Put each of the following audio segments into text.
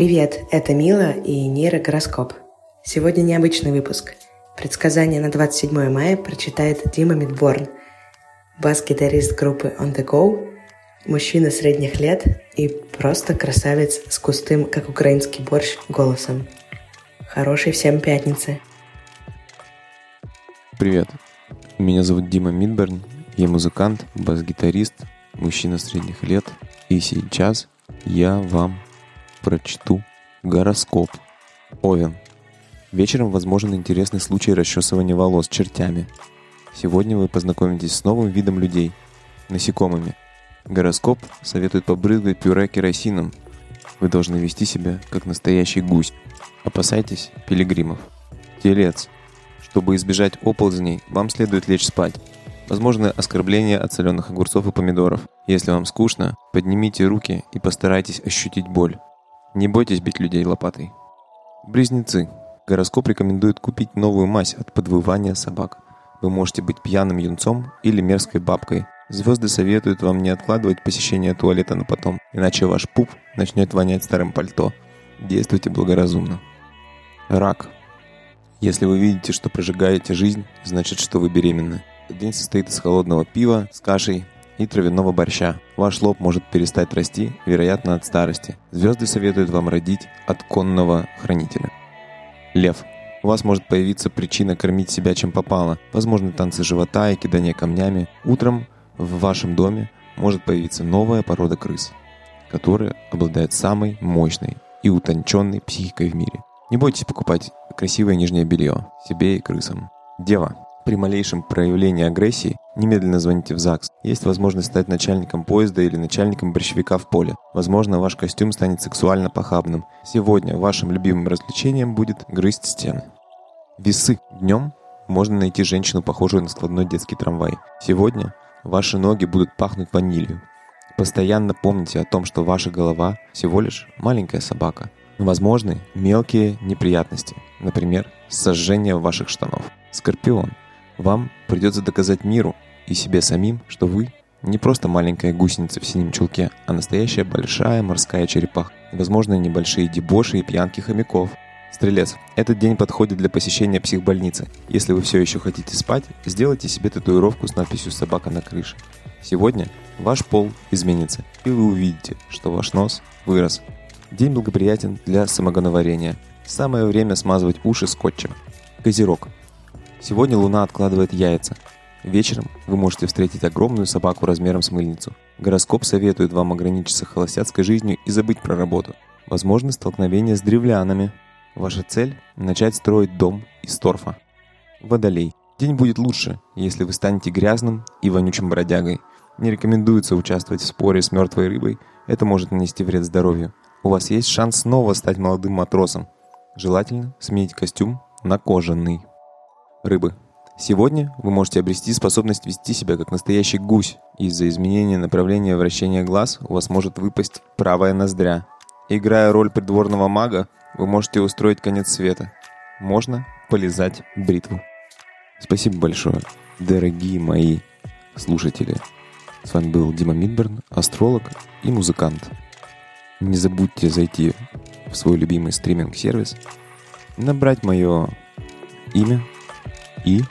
Привет, это Мила и нейрогороскоп. Сегодня необычный выпуск. Предсказание на 27 мая прочитает Дима Мидборн, бас-гитарист группы On The Go, мужчина средних лет и просто красавец с густым, как украинский борщ, голосом. Хорошей всем пятницы! Привет, меня зовут Дима Мидберн, я музыкант, бас-гитарист, мужчина средних лет, и сейчас я вам прочту гороскоп. Овен. Вечером возможен интересный случай расчесывания волос чертями. Сегодня вы познакомитесь с новым видом людей – насекомыми. Гороскоп советует побрызгать пюре керосином. Вы должны вести себя как настоящий гусь. Опасайтесь пилигримов. Телец. Чтобы избежать оползней, вам следует лечь спать. Возможно оскорбление от соленых огурцов и помидоров. Если вам скучно, поднимите руки и постарайтесь ощутить боль. Не бойтесь бить людей лопатой. Близнецы. Гороскоп рекомендует купить новую мазь от подвывания собак. Вы можете быть пьяным юнцом или мерзкой бабкой. Звезды советуют вам не откладывать посещение туалета на потом, иначе ваш пуп начнет вонять старым пальто. Действуйте благоразумно. Рак. Если вы видите, что прожигаете жизнь, значит, что вы беременны. День состоит из холодного пива с кашей, и травяного борща. Ваш лоб может перестать расти, вероятно, от старости. Звезды советуют вам родить от конного хранителя. Лев. У вас может появиться причина кормить себя чем попало. Возможно, танцы живота и кидание камнями. Утром в вашем доме может появиться новая порода крыс, которая обладает самой мощной и утонченной психикой в мире. Не бойтесь покупать красивое нижнее белье себе и крысам. Дева. При малейшем проявлении агрессии немедленно звоните в ЗАГС. Есть возможность стать начальником поезда или начальником борщевика в поле. Возможно, ваш костюм станет сексуально похабным. Сегодня вашим любимым развлечением будет грызть стены. Весы. Днем можно найти женщину, похожую на складной детский трамвай. Сегодня ваши ноги будут пахнуть ванилью. Постоянно помните о том, что ваша голова всего лишь маленькая собака. Возможны мелкие неприятности, например, сожжение ваших штанов. Скорпион. Вам придется доказать миру и себе самим, что вы не просто маленькая гусеница в синем чулке, а настоящая большая морская черепаха. Возможно, небольшие дебоши и пьянки хомяков. Стрелец. Этот день подходит для посещения психбольницы. Если вы все еще хотите спать, сделайте себе татуировку с надписью «Собака на крыше». Сегодня ваш пол изменится, и вы увидите, что ваш нос вырос. День благоприятен для самогоноварения. Самое время смазывать уши скотчем. Козерог. Сегодня Луна откладывает яйца. Вечером вы можете встретить огромную собаку размером с мыльницу. Гороскоп советует вам ограничиться холостяцкой жизнью и забыть про работу. Возможно столкновение с древлянами. Ваша цель – начать строить дом из торфа. Водолей. День будет лучше, если вы станете грязным и вонючим бродягой. Не рекомендуется участвовать в споре с мертвой рыбой, это может нанести вред здоровью. У вас есть шанс снова стать молодым матросом. Желательно сменить костюм на кожаный. Рыбы. Сегодня вы можете обрести способность вести себя как настоящий гусь. Из-за изменения направления вращения глаз у вас может выпасть правая ноздря. Играя роль придворного мага, вы можете устроить конец света. Можно полезать бритву. Спасибо большое, дорогие мои слушатели. С вами был Дима Мидберн, астролог и музыкант. Не забудьте зайти в свой любимый стриминг-сервис, набрать мое имя – и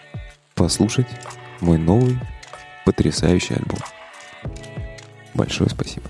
послушать мой новый потрясающий альбом. Большое спасибо.